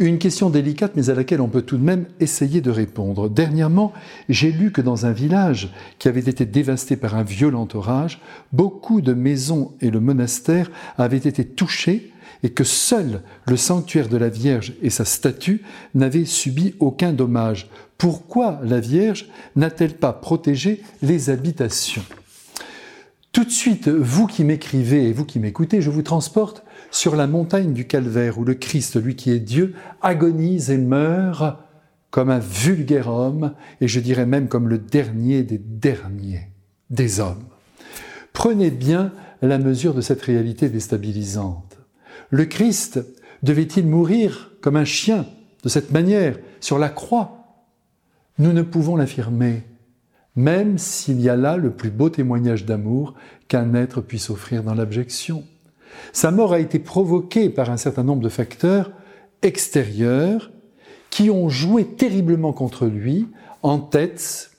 Une question délicate mais à laquelle on peut tout de même essayer de répondre. Dernièrement, j'ai lu que dans un village qui avait été dévasté par un violent orage, beaucoup de maisons et le monastère avaient été touchés et que seul le sanctuaire de la Vierge et sa statue n'avaient subi aucun dommage. Pourquoi la Vierge n'a-t-elle pas protégé les habitations? Tout de suite, vous qui m'écrivez et vous qui m'écoutez, je vous transporte sur la montagne du calvaire où le Christ, lui qui est Dieu, agonise et meurt comme un vulgaire homme, et je dirais même comme le dernier des derniers des hommes. Prenez bien la mesure de cette réalité déstabilisante. Le Christ devait-il mourir comme un chien de cette manière sur la croix? Nous ne pouvons l'affirmer, même s'il y a là le plus beau témoignage d'amour qu'un être puisse offrir dans l'abjection. Sa mort a été provoquée par un certain nombre de facteurs extérieurs qui ont joué terriblement contre lui, en tête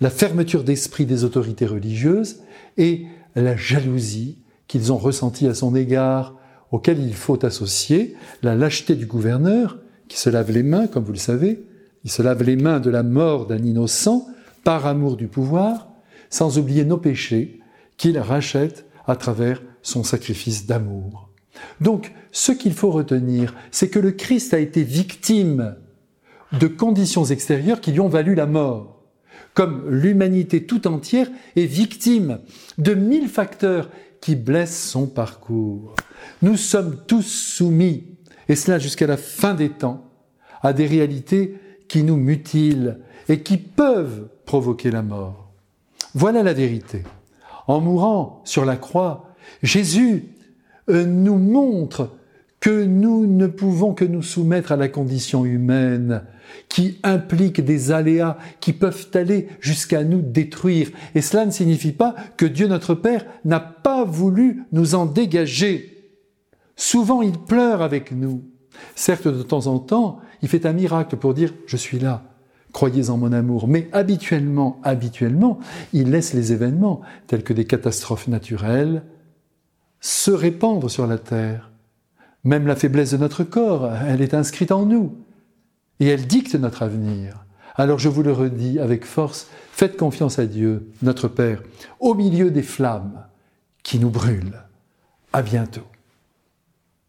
la fermeture d'esprit des autorités religieuses et la jalousie qu'ils ont ressentie à son égard, auquel il faut associer la lâcheté du gouverneur, qui se lave les mains, comme vous le savez, il se lave les mains de la mort d'un innocent par amour du pouvoir, sans oublier nos péchés qu'il rachète à travers son sacrifice d'amour. Donc, ce qu'il faut retenir, c'est que le Christ a été victime de conditions extérieures qui lui ont valu la mort, comme l'humanité tout entière est victime de mille facteurs qui blessent son parcours. Nous sommes tous soumis, et cela jusqu'à la fin des temps, à des réalités qui nous mutilent et qui peuvent provoquer la mort. Voilà la vérité. En mourant sur la croix, Jésus euh, nous montre que nous ne pouvons que nous soumettre à la condition humaine qui implique des aléas qui peuvent aller jusqu'à nous détruire. Et cela ne signifie pas que Dieu notre Père n'a pas voulu nous en dégager. Souvent il pleure avec nous. Certes, de temps en temps, il fait un miracle pour dire ⁇ Je suis là, croyez en mon amour ⁇ mais habituellement, habituellement, il laisse les événements tels que des catastrophes naturelles, se répandre sur la terre. Même la faiblesse de notre corps, elle est inscrite en nous et elle dicte notre avenir. Alors je vous le redis avec force, faites confiance à Dieu, notre Père, au milieu des flammes qui nous brûlent. À bientôt.